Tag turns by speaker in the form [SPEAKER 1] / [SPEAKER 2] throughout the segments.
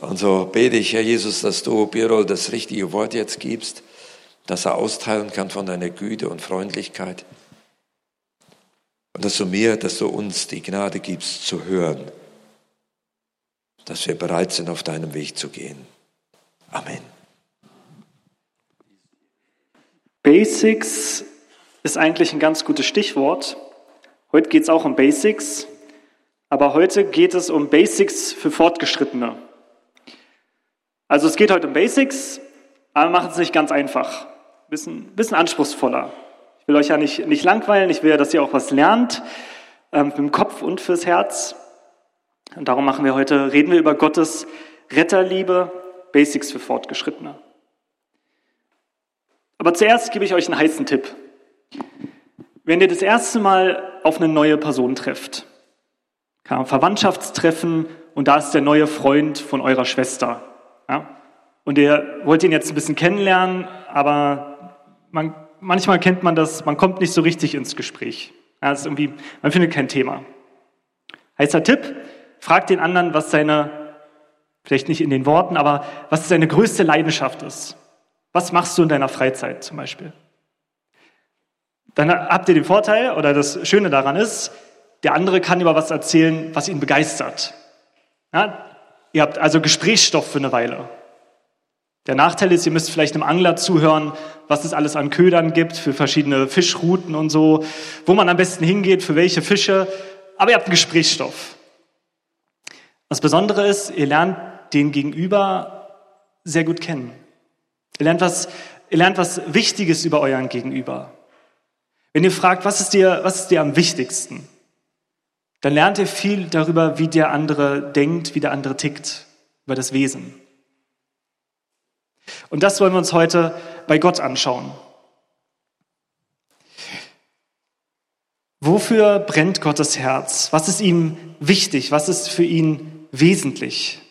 [SPEAKER 1] Und so bete ich, Herr Jesus, dass du Birol das richtige Wort jetzt gibst, dass er austeilen kann von deiner Güte und Freundlichkeit. Und dass du mir, dass du uns die Gnade gibst zu hören, dass wir bereit sind, auf deinem Weg zu gehen. Amen.
[SPEAKER 2] Basics ist eigentlich ein ganz gutes Stichwort. Heute geht es auch um Basics, aber heute geht es um Basics für Fortgeschrittene. Also es geht heute um Basics, aber machen es nicht ganz einfach. Ein bisschen, bisschen anspruchsvoller. Ich will euch ja nicht, nicht langweilen, ich will ja, dass ihr auch was lernt, ähm, dem Kopf und fürs Herz. Und darum machen wir heute, reden wir über Gottes Retterliebe, Basics für Fortgeschrittene. Aber zuerst gebe ich euch einen heißen Tipp. Wenn ihr das erste Mal auf eine neue Person trefft, kann Verwandtschaftstreffen und da ist der neue Freund von eurer Schwester. Ja? Und ihr wollt ihn jetzt ein bisschen kennenlernen, aber man manchmal kennt man das, man kommt nicht so richtig ins Gespräch. Ja, ist irgendwie, man findet kein Thema. Heißer Tipp, frag den anderen, was seine, vielleicht nicht in den Worten, aber was seine größte Leidenschaft ist. Was machst du in deiner Freizeit zum Beispiel? Dann habt ihr den Vorteil, oder das Schöne daran ist, der andere kann über was erzählen, was ihn begeistert. Ja, ihr habt also Gesprächsstoff für eine Weile. Der Nachteil ist, ihr müsst vielleicht einem Angler zuhören, was es alles an Ködern gibt für verschiedene Fischrouten und so, wo man am besten hingeht, für welche Fische. Aber ihr habt einen Gesprächsstoff. Das Besondere ist, ihr lernt den Gegenüber sehr gut kennen. Ihr lernt was, ihr lernt was Wichtiges über euren Gegenüber. Wenn ihr fragt, was ist dir, was ist dir am wichtigsten, dann lernt ihr viel darüber, wie der andere denkt, wie der andere tickt, über das Wesen. Und das wollen wir uns heute bei Gott anschauen. Wofür brennt Gottes Herz? Was ist ihm wichtig? Was ist für ihn wesentlich?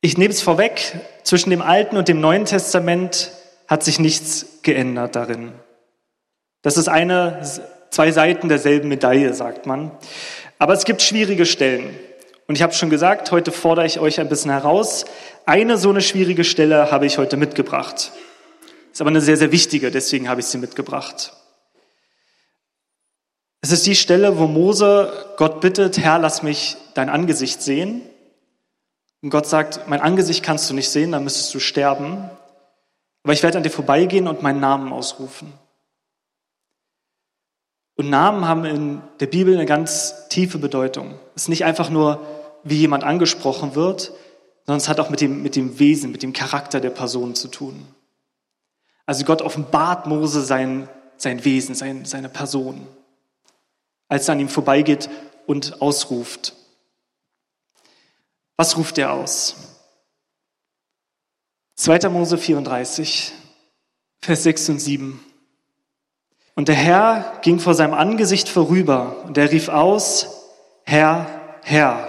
[SPEAKER 2] Ich nehme es vorweg, zwischen dem Alten und dem Neuen Testament hat sich nichts geändert darin. Das ist eine, zwei Seiten derselben Medaille, sagt man. Aber es gibt schwierige Stellen. Und ich habe schon gesagt, heute fordere ich euch ein bisschen heraus. Eine so eine schwierige Stelle habe ich heute mitgebracht. Ist aber eine sehr, sehr wichtige, deswegen habe ich sie mitgebracht. Es ist die Stelle, wo Mose Gott bittet, Herr, lass mich dein Angesicht sehen. Und Gott sagt, mein Angesicht kannst du nicht sehen, dann müsstest du sterben. Aber ich werde an dir vorbeigehen und meinen Namen ausrufen. Und Namen haben in der Bibel eine ganz tiefe Bedeutung. Es ist nicht einfach nur wie jemand angesprochen wird, sondern es hat auch mit dem, mit dem Wesen, mit dem Charakter der Person zu tun. Also Gott offenbart Mose sein, sein Wesen, sein, seine Person, als er an ihm vorbeigeht und ausruft. Was ruft er aus? 2. Mose 34, Vers 6 und 7. Und der Herr ging vor seinem Angesicht vorüber und er rief aus, Herr, Herr,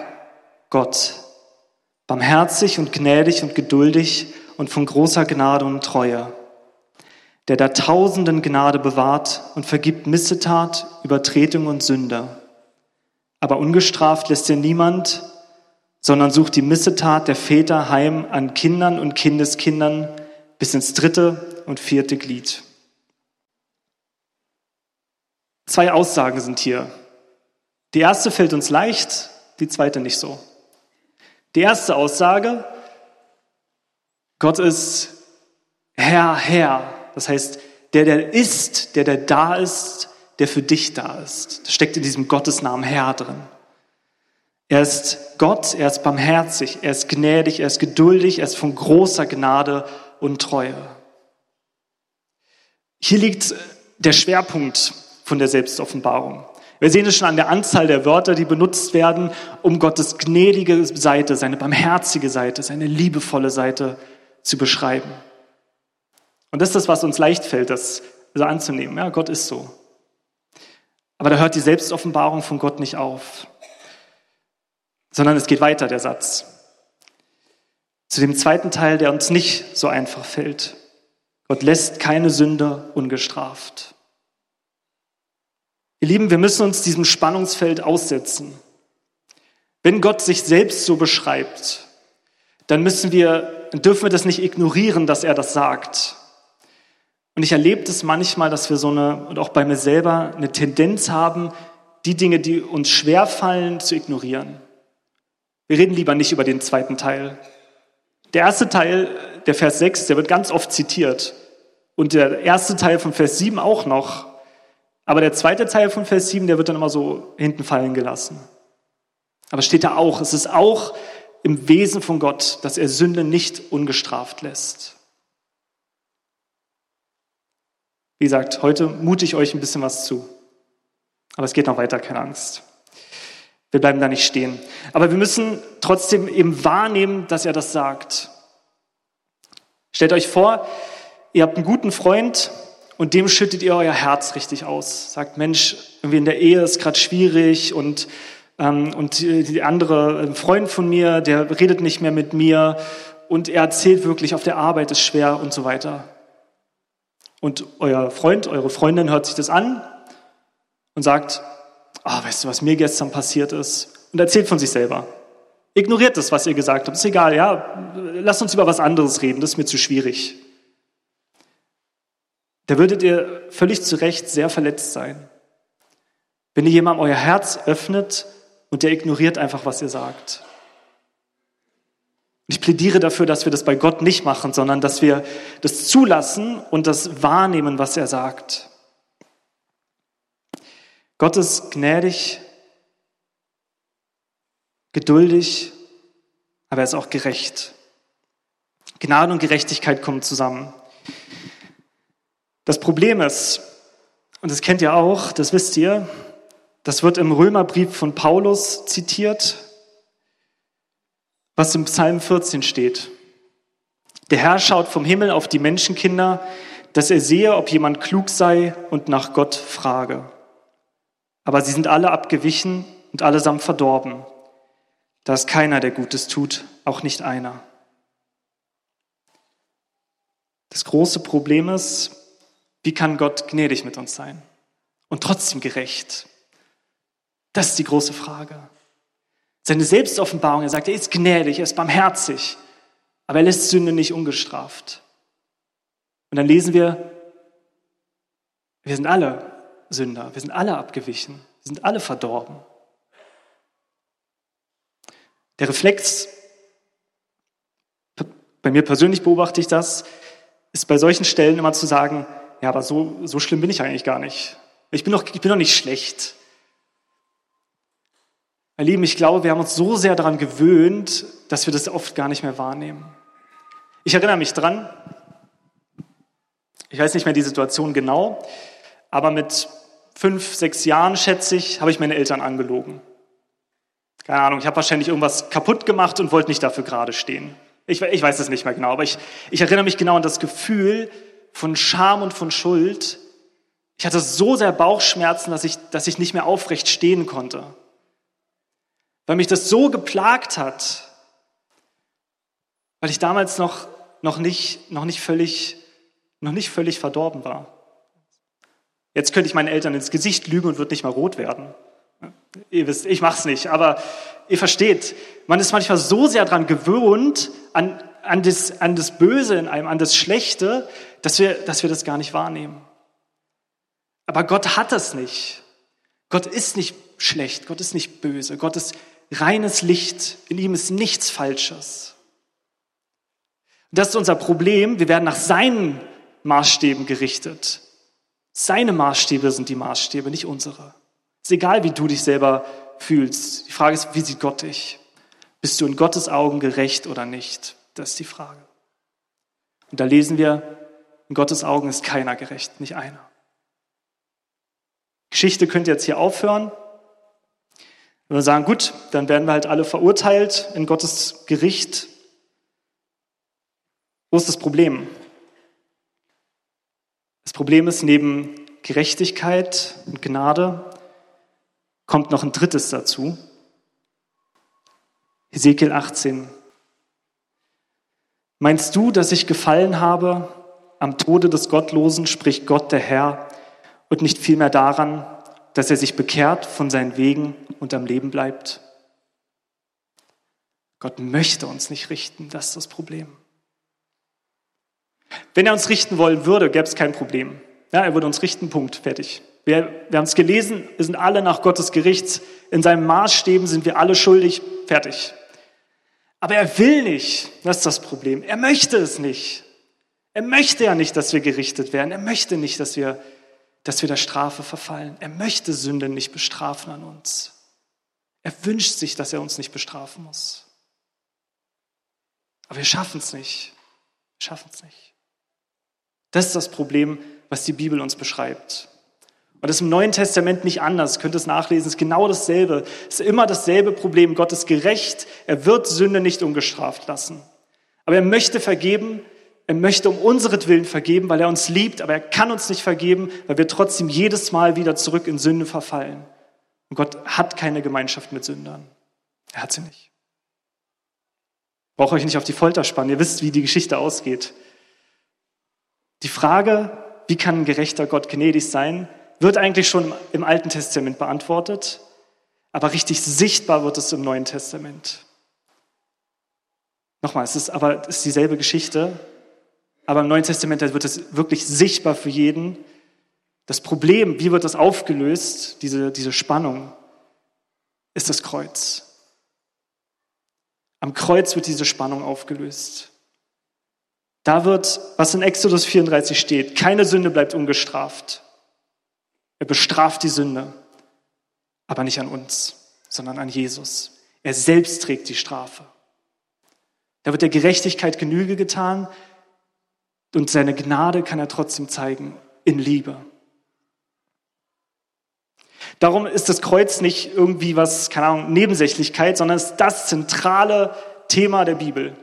[SPEAKER 2] Gott, barmherzig und gnädig und geduldig und von großer Gnade und Treue, der da tausenden Gnade bewahrt und vergibt Missetat, Übertretung und Sünde. Aber ungestraft lässt er niemand, sondern sucht die Missetat der Väter heim an Kindern und Kindeskindern bis ins dritte und vierte Glied. Zwei Aussagen sind hier. Die erste fällt uns leicht, die zweite nicht so. Die erste Aussage, Gott ist Herr, Herr. Das heißt, der, der ist, der, der da ist, der für dich da ist. Das steckt in diesem Gottesnamen Herr drin. Er ist Gott, er ist barmherzig, er ist gnädig, er ist geduldig, er ist von großer Gnade und Treue. Hier liegt der Schwerpunkt von der Selbstoffenbarung. Wir sehen es schon an der Anzahl der Wörter, die benutzt werden, um Gottes gnädige Seite, seine barmherzige Seite, seine liebevolle Seite zu beschreiben. Und das ist das, was uns leicht fällt, das so anzunehmen. Ja, Gott ist so. Aber da hört die Selbstoffenbarung von Gott nicht auf, sondern es geht weiter, der Satz. Zu dem zweiten Teil, der uns nicht so einfach fällt. Gott lässt keine Sünde ungestraft. Ihr Lieben, wir müssen uns diesem Spannungsfeld aussetzen. Wenn Gott sich selbst so beschreibt, dann müssen wir, dürfen wir das nicht ignorieren, dass er das sagt. Und ich erlebe das manchmal, dass wir so eine, und auch bei mir selber, eine Tendenz haben, die Dinge, die uns schwerfallen, zu ignorieren. Wir reden lieber nicht über den zweiten Teil. Der erste Teil, der Vers 6, der wird ganz oft zitiert. Und der erste Teil von Vers 7 auch noch. Aber der zweite Teil von Vers 7, der wird dann immer so hinten fallen gelassen. Aber steht da auch, es ist auch im Wesen von Gott, dass er Sünde nicht ungestraft lässt. Wie gesagt, heute mute ich euch ein bisschen was zu. Aber es geht noch weiter, keine Angst. Wir bleiben da nicht stehen. Aber wir müssen trotzdem eben wahrnehmen, dass er das sagt. Stellt euch vor, ihr habt einen guten Freund und dem schüttet ihr euer Herz richtig aus. Sagt, Mensch, irgendwie in der Ehe ist gerade schwierig und, ähm, und die andere, ein Freund von mir, der redet nicht mehr mit mir und er erzählt wirklich, auf der Arbeit ist schwer und so weiter. Und euer Freund, eure Freundin hört sich das an und sagt, oh, weißt du, was mir gestern passiert ist? Und erzählt von sich selber. Ignoriert das, was ihr gesagt habt. Ist egal, ja. Lasst uns über was anderes reden. Das ist mir zu schwierig. Da würdet ihr völlig zu Recht sehr verletzt sein. Wenn ihr jemandem euer Herz öffnet und der ignoriert einfach, was ihr sagt. Ich plädiere dafür, dass wir das bei Gott nicht machen, sondern dass wir das zulassen und das wahrnehmen, was er sagt. Gott ist gnädig, geduldig, aber er ist auch gerecht. Gnade und Gerechtigkeit kommen zusammen. Das Problem ist, und das kennt ihr auch, das wisst ihr, das wird im Römerbrief von Paulus zitiert, was im Psalm 14 steht. Der Herr schaut vom Himmel auf die Menschenkinder, dass er sehe, ob jemand klug sei und nach Gott frage. Aber sie sind alle abgewichen und allesamt verdorben. Da ist keiner, der Gutes tut, auch nicht einer. Das große Problem ist, wie kann Gott gnädig mit uns sein und trotzdem gerecht? Das ist die große Frage. Seine Selbstoffenbarung, er sagt, er ist gnädig, er ist barmherzig, aber er lässt Sünde nicht ungestraft. Und dann lesen wir, wir sind alle Sünder. Wir sind alle abgewichen. Wir sind alle verdorben. Der Reflex, bei mir persönlich beobachte ich das, ist bei solchen Stellen immer zu sagen, ja, aber so, so schlimm bin ich eigentlich gar nicht. Ich bin, doch, ich bin doch nicht schlecht. Mein Lieben, ich glaube, wir haben uns so sehr daran gewöhnt, dass wir das oft gar nicht mehr wahrnehmen. Ich erinnere mich dran, ich weiß nicht mehr die Situation genau, aber mit fünf, sechs Jahren, schätze ich, habe ich meine Eltern angelogen. Keine Ahnung, ich habe wahrscheinlich irgendwas kaputt gemacht und wollte nicht dafür gerade stehen. Ich, ich weiß es nicht mehr genau, aber ich, ich erinnere mich genau an das Gefühl von Scham und von Schuld. Ich hatte so sehr Bauchschmerzen, dass ich, dass ich nicht mehr aufrecht stehen konnte. Weil mich das so geplagt hat, weil ich damals noch, noch, nicht, noch, nicht, völlig, noch nicht völlig verdorben war. Jetzt könnte ich meinen Eltern ins Gesicht lügen und würde nicht mal rot werden. Ihr wisst, ich mache es nicht, aber ihr versteht, man ist manchmal so sehr daran gewöhnt, an, an, das, an das Böse in einem, an das Schlechte, dass wir, dass wir das gar nicht wahrnehmen. Aber Gott hat das nicht. Gott ist nicht schlecht, Gott ist nicht böse, Gott ist reines Licht, in ihm ist nichts Falsches. das ist unser Problem, wir werden nach seinen Maßstäben gerichtet. Seine Maßstäbe sind die Maßstäbe, nicht unsere. Es ist egal, wie du dich selber fühlst. Die Frage ist, wie sieht Gott dich? Bist du in Gottes Augen gerecht oder nicht? Das ist die Frage. Und da lesen wir, in Gottes Augen ist keiner gerecht, nicht einer. Geschichte könnte jetzt hier aufhören. Wenn wir sagen, gut, dann werden wir halt alle verurteilt in Gottes Gericht. Wo ist das Problem? Das Problem ist, neben Gerechtigkeit und Gnade kommt noch ein drittes dazu. Ezekiel 18. Meinst du, dass ich gefallen habe am Tode des Gottlosen, spricht Gott der Herr, und nicht vielmehr daran, dass er sich bekehrt von seinen Wegen und am Leben bleibt? Gott möchte uns nicht richten, das ist das Problem. Wenn er uns richten wollen würde, gäbe es kein Problem. Ja, er würde uns richten, Punkt, fertig. Wir, wir haben es gelesen, wir sind alle nach Gottes Gericht. In seinen Maßstäben sind wir alle schuldig, fertig. Aber er will nicht, das ist das Problem. Er möchte es nicht. Er möchte ja nicht, dass wir gerichtet werden. Er möchte nicht, dass wir, dass wir der Strafe verfallen. Er möchte Sünde nicht bestrafen an uns. Er wünscht sich, dass er uns nicht bestrafen muss. Aber wir schaffen es nicht. Wir schaffen es nicht. Das ist das Problem, was die Bibel uns beschreibt. Und das ist im Neuen Testament nicht anders. Ihr könnt es nachlesen. Es ist genau dasselbe. Es ist immer dasselbe Problem. Gott ist gerecht. Er wird Sünde nicht ungestraft lassen. Aber er möchte vergeben. Er möchte um unseretwillen vergeben, weil er uns liebt. Aber er kann uns nicht vergeben, weil wir trotzdem jedes Mal wieder zurück in Sünde verfallen. Und Gott hat keine Gemeinschaft mit Sündern. Er hat sie nicht. Brauche euch nicht auf die Folter spannen. Ihr wisst, wie die Geschichte ausgeht. Die Frage, wie kann ein gerechter Gott gnädig sein, wird eigentlich schon im Alten Testament beantwortet, aber richtig sichtbar wird es im Neuen Testament. Nochmal, es ist aber es ist dieselbe Geschichte, aber im Neuen Testament wird es wirklich sichtbar für jeden. Das Problem, wie wird das aufgelöst, diese, diese Spannung, ist das Kreuz. Am Kreuz wird diese Spannung aufgelöst. Da wird, was in Exodus 34 steht, keine Sünde bleibt ungestraft. Er bestraft die Sünde, aber nicht an uns, sondern an Jesus. Er selbst trägt die Strafe. Da wird der Gerechtigkeit Genüge getan und seine Gnade kann er trotzdem zeigen in Liebe. Darum ist das Kreuz nicht irgendwie was, keine Ahnung, Nebensächlichkeit, sondern es ist das zentrale Thema der Bibel.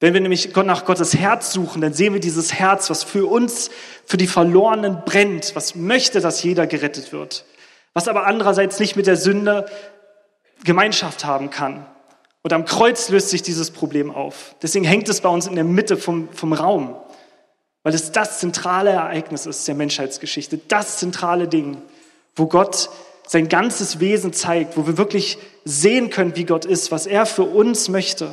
[SPEAKER 2] Wenn wir nämlich nach Gottes Herz suchen, dann sehen wir dieses Herz, was für uns, für die Verlorenen brennt, was möchte, dass jeder gerettet wird, was aber andererseits nicht mit der Sünde Gemeinschaft haben kann. Und am Kreuz löst sich dieses Problem auf. Deswegen hängt es bei uns in der Mitte vom, vom Raum, weil es das zentrale Ereignis ist der Menschheitsgeschichte, das zentrale Ding, wo Gott sein ganzes Wesen zeigt, wo wir wirklich sehen können, wie Gott ist, was er für uns möchte.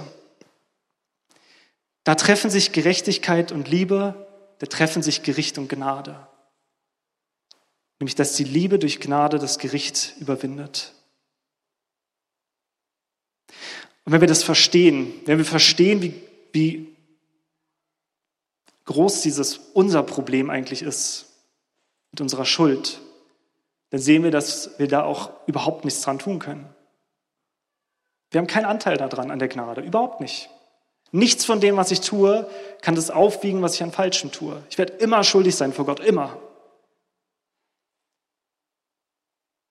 [SPEAKER 2] Da treffen sich Gerechtigkeit und Liebe, da treffen sich Gericht und Gnade. Nämlich, dass die Liebe durch Gnade das Gericht überwindet. Und wenn wir das verstehen, wenn wir verstehen, wie, wie groß dieses unser Problem eigentlich ist, mit unserer Schuld, dann sehen wir, dass wir da auch überhaupt nichts dran tun können. Wir haben keinen Anteil daran an der Gnade, überhaupt nicht. Nichts von dem, was ich tue, kann das aufwiegen, was ich an Falschem tue. Ich werde immer schuldig sein vor Gott, immer.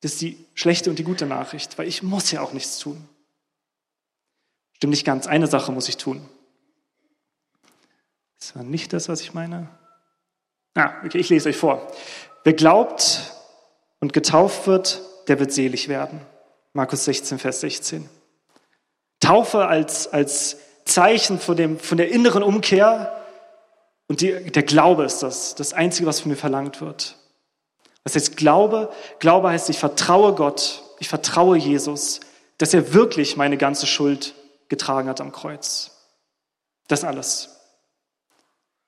[SPEAKER 2] Das ist die schlechte und die gute Nachricht, weil ich muss ja auch nichts tun. Stimmt nicht ganz. Eine Sache muss ich tun. Das war nicht das, was ich meine. Ah, okay, ich lese euch vor. Wer glaubt und getauft wird, der wird selig werden. Markus 16, Vers 16. Taufe als, als Zeichen von, dem, von der inneren Umkehr. Und die, der Glaube ist das, das Einzige, was von mir verlangt wird. Was heißt Glaube? Glaube heißt, ich vertraue Gott, ich vertraue Jesus, dass er wirklich meine ganze Schuld getragen hat am Kreuz. Das alles.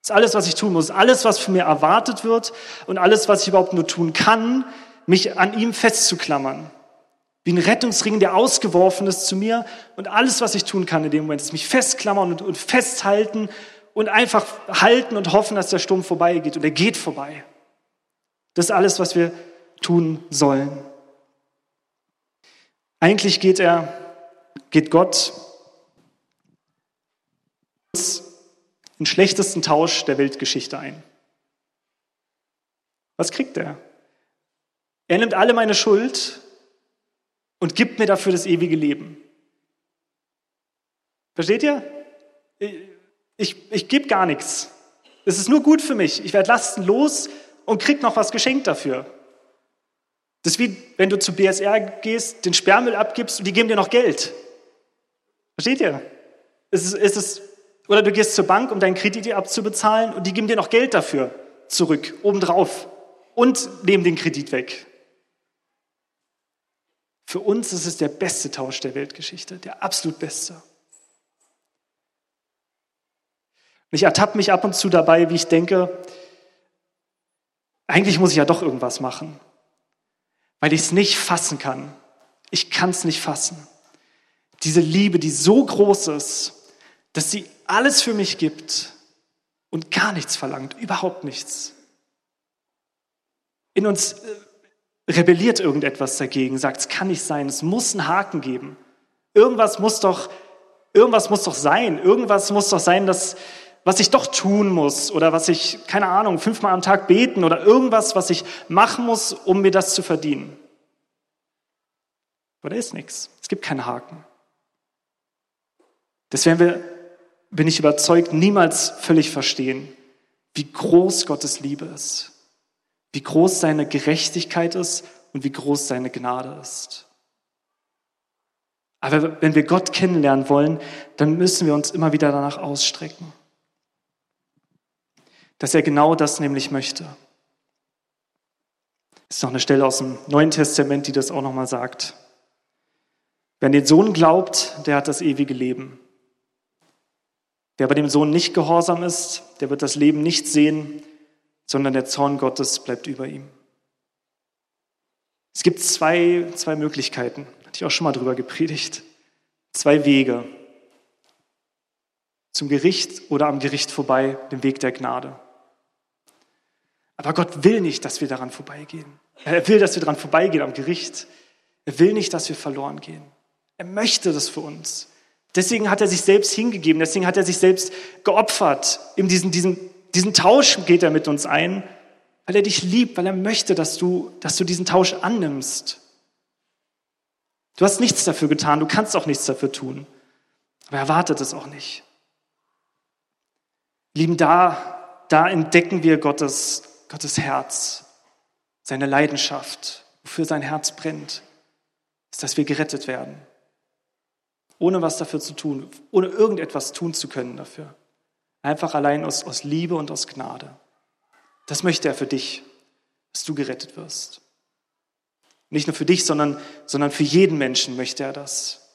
[SPEAKER 2] Das ist alles, was ich tun muss. Alles, was von mir erwartet wird und alles, was ich überhaupt nur tun kann, mich an ihm festzuklammern. Wie ein Rettungsring, der ausgeworfen ist zu mir. Und alles, was ich tun kann in dem Moment, ist mich festklammern und, und festhalten und einfach halten und hoffen, dass der Sturm vorbeigeht. Und er geht vorbei. Das ist alles, was wir tun sollen. Eigentlich geht er, geht Gott den schlechtesten Tausch der Weltgeschichte ein. Was kriegt er? Er nimmt alle meine Schuld und gibt mir dafür das ewige Leben. Versteht ihr? Ich, ich gebe gar nichts. Es ist nur gut für mich. Ich werde lastenlos und krieg noch was geschenkt dafür. Das ist wie, wenn du zu BSR gehst, den Sperrmüll abgibst und die geben dir noch Geld. Versteht ihr? Es ist, es ist, oder du gehst zur Bank, um deinen Kredit abzubezahlen und die geben dir noch Geld dafür zurück, obendrauf und nehmen den Kredit weg. Für uns ist es der beste Tausch der Weltgeschichte, der absolut beste. Ich ertappe mich ab und zu dabei, wie ich denke, eigentlich muss ich ja doch irgendwas machen, weil ich es nicht fassen kann. Ich kann es nicht fassen. Diese Liebe, die so groß ist, dass sie alles für mich gibt und gar nichts verlangt, überhaupt nichts. In uns äh, rebelliert irgendetwas dagegen, sagt, es kann nicht sein, es muss einen Haken geben. Irgendwas muss doch, irgendwas muss doch sein, irgendwas muss doch sein, dass, was ich doch tun muss oder was ich, keine Ahnung, fünfmal am Tag beten oder irgendwas, was ich machen muss, um mir das zu verdienen. Aber da ist nichts. Es gibt keinen Haken. Das werden wir, bin ich überzeugt, niemals völlig verstehen, wie groß Gottes Liebe ist, wie groß seine Gerechtigkeit ist und wie groß seine Gnade ist. Aber wenn wir Gott kennenlernen wollen, dann müssen wir uns immer wieder danach ausstrecken dass er genau das nämlich möchte. Das ist noch eine Stelle aus dem Neuen Testament, die das auch nochmal sagt. Wer an den Sohn glaubt, der hat das ewige Leben. Wer bei dem Sohn nicht gehorsam ist, der wird das Leben nicht sehen, sondern der Zorn Gottes bleibt über ihm. Es gibt zwei, zwei Möglichkeiten, hatte ich auch schon mal drüber gepredigt. Zwei Wege. Zum Gericht oder am Gericht vorbei, dem Weg der Gnade. Aber Gott will nicht, dass wir daran vorbeigehen. Er will, dass wir daran vorbeigehen am Gericht. Er will nicht, dass wir verloren gehen. Er möchte das für uns. Deswegen hat er sich selbst hingegeben, deswegen hat er sich selbst geopfert. In diesen, diesen, diesen Tausch geht er mit uns ein, weil er dich liebt, weil er möchte, dass du, dass du diesen Tausch annimmst. Du hast nichts dafür getan, du kannst auch nichts dafür tun. Aber er erwartet es auch nicht. Lieben, da, da entdecken wir Gottes Gottes Herz, seine Leidenschaft, wofür sein Herz brennt, ist, dass wir gerettet werden. Ohne was dafür zu tun, ohne irgendetwas tun zu können dafür. Einfach allein aus, aus Liebe und aus Gnade. Das möchte er für dich, dass du gerettet wirst. Nicht nur für dich, sondern, sondern für jeden Menschen möchte er das.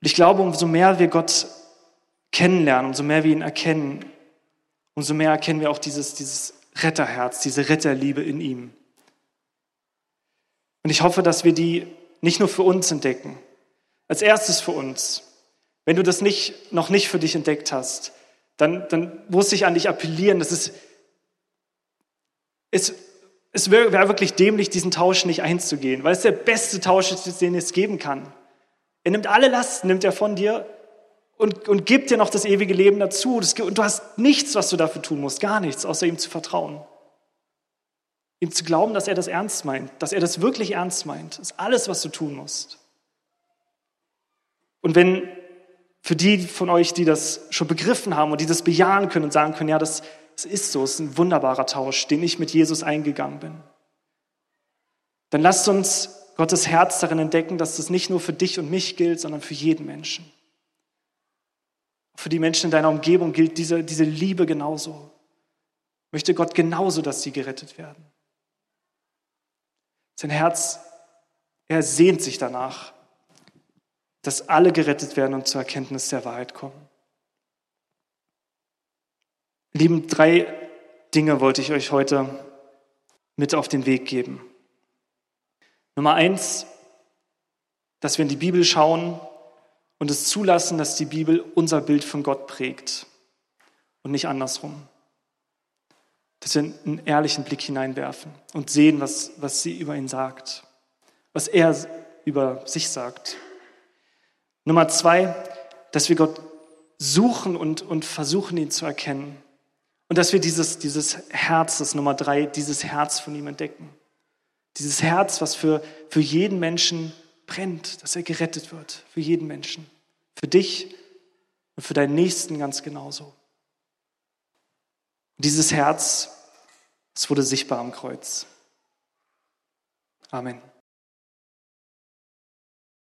[SPEAKER 2] Und ich glaube, umso mehr wir Gott kennenlernen, umso mehr wir ihn erkennen, umso mehr erkennen wir auch dieses, dieses Retterherz, diese Retterliebe in ihm. Und ich hoffe, dass wir die nicht nur für uns entdecken, als erstes für uns. Wenn du das nicht, noch nicht für dich entdeckt hast, dann, dann muss ich an dich appellieren, dass es, es, es wäre wirklich dämlich, diesen Tausch nicht einzugehen, weil es der beste Tausch ist, den es geben kann. Er nimmt alle Lasten, nimmt er von dir und, und gibt dir noch das ewige Leben dazu. und du hast nichts, was du dafür tun musst, gar nichts, außer ihm zu vertrauen. Ihm zu glauben, dass er das ernst meint, dass er das wirklich ernst meint. Das ist alles, was du tun musst. Und wenn für die von euch, die das schon begriffen haben und die das bejahen können und sagen können, ja, das, das ist so, es ist ein wunderbarer Tausch, den ich mit Jesus eingegangen bin, dann lasst uns Gottes Herz darin entdecken, dass das nicht nur für dich und mich gilt, sondern für jeden Menschen. Für die Menschen in deiner Umgebung gilt diese, diese Liebe genauso. Möchte Gott genauso, dass sie gerettet werden. Sein Herz, er sehnt sich danach, dass alle gerettet werden und zur Erkenntnis der Wahrheit kommen. Lieben, drei Dinge wollte ich euch heute mit auf den Weg geben. Nummer eins, dass wir in die Bibel schauen und es zulassen, dass die Bibel unser Bild von Gott prägt und nicht andersrum. Dass wir einen ehrlichen Blick hineinwerfen und sehen, was, was sie über ihn sagt, was er über sich sagt. Nummer zwei, dass wir Gott suchen und, und versuchen, ihn zu erkennen. Und dass wir dieses, dieses Herz, das Nummer drei, dieses Herz von ihm entdecken. Dieses Herz, was für, für jeden Menschen brennt, dass er gerettet wird, für jeden Menschen. Für dich und für deinen Nächsten ganz genauso. Und dieses Herz, es wurde sichtbar am Kreuz. Amen.